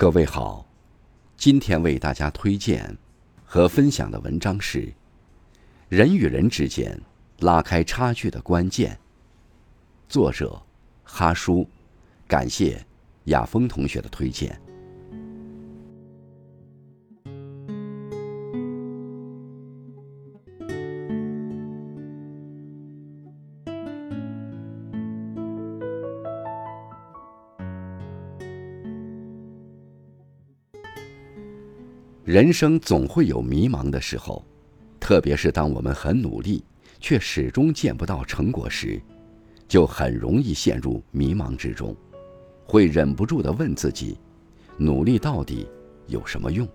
各位好，今天为大家推荐和分享的文章是《人与人之间拉开差距的关键》，作者哈叔，感谢雅峰同学的推荐。人生总会有迷茫的时候，特别是当我们很努力却始终见不到成果时，就很容易陷入迷茫之中，会忍不住的问自己：努力到底有什么用？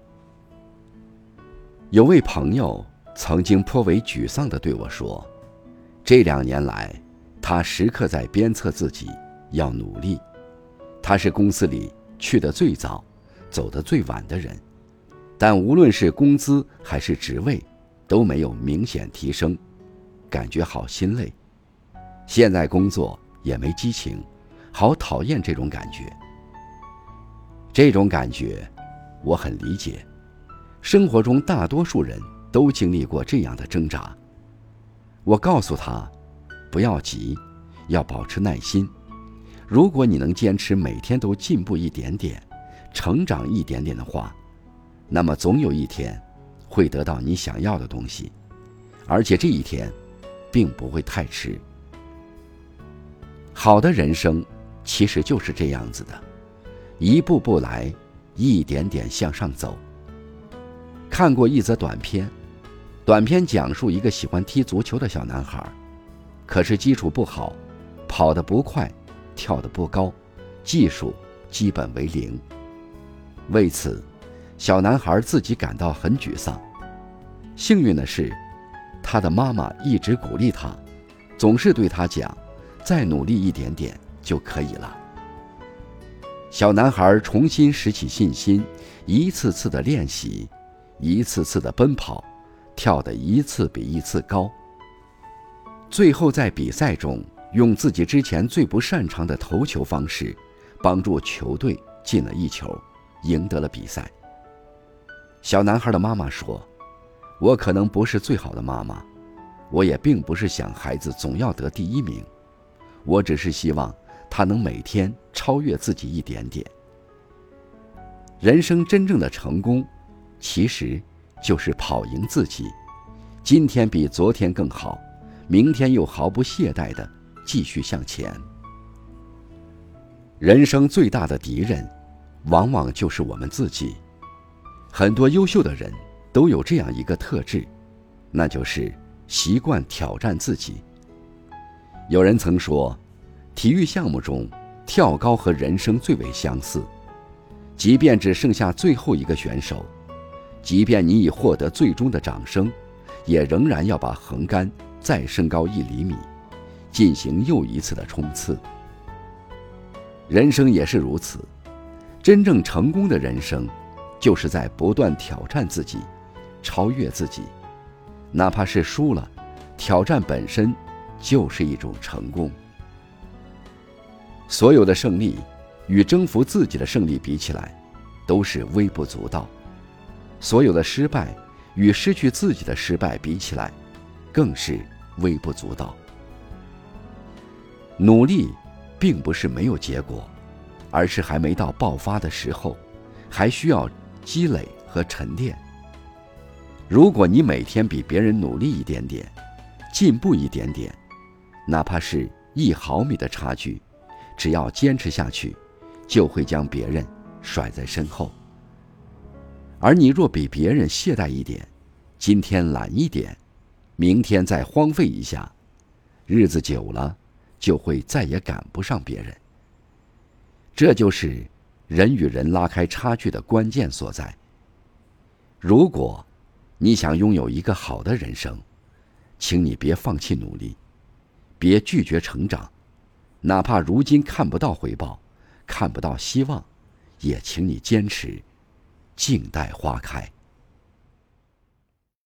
有位朋友曾经颇为沮丧的对我说：“这两年来，他时刻在鞭策自己要努力。他是公司里去的最早、走的最晚的人。”但无论是工资还是职位，都没有明显提升，感觉好心累。现在工作也没激情，好讨厌这种感觉。这种感觉，我很理解。生活中大多数人都经历过这样的挣扎。我告诉他，不要急，要保持耐心。如果你能坚持每天都进步一点点，成长一点点的话。那么总有一天，会得到你想要的东西，而且这一天，并不会太迟。好的人生，其实就是这样子的，一步步来，一点点向上走。看过一则短片，短片讲述一个喜欢踢足球的小男孩，可是基础不好，跑得不快，跳得不高，技术基本为零。为此。小男孩自己感到很沮丧。幸运的是，他的妈妈一直鼓励他，总是对他讲：“再努力一点点就可以了。”小男孩重新拾起信心，一次次的练习，一次次的奔跑，跳得一次比一次高。最后在比赛中，用自己之前最不擅长的投球方式，帮助球队进了一球，赢得了比赛。小男孩的妈妈说：“我可能不是最好的妈妈，我也并不是想孩子总要得第一名，我只是希望他能每天超越自己一点点。人生真正的成功，其实就是跑赢自己，今天比昨天更好，明天又毫不懈怠的继续向前。人生最大的敌人，往往就是我们自己。”很多优秀的人都有这样一个特质，那就是习惯挑战自己。有人曾说，体育项目中跳高和人生最为相似，即便只剩下最后一个选手，即便你已获得最终的掌声，也仍然要把横杆再升高一厘米，进行又一次的冲刺。人生也是如此，真正成功的人生。就是在不断挑战自己，超越自己，哪怕是输了，挑战本身就是一种成功。所有的胜利与征服自己的胜利比起来，都是微不足道；所有的失败与失去自己的失败比起来，更是微不足道。努力并不是没有结果，而是还没到爆发的时候，还需要。积累和沉淀。如果你每天比别人努力一点点，进步一点点，哪怕是一毫米的差距，只要坚持下去，就会将别人甩在身后。而你若比别人懈怠一点，今天懒一点，明天再荒废一下，日子久了，就会再也赶不上别人。这就是。人与人拉开差距的关键所在。如果，你想拥有一个好的人生，请你别放弃努力，别拒绝成长，哪怕如今看不到回报，看不到希望，也请你坚持，静待花开。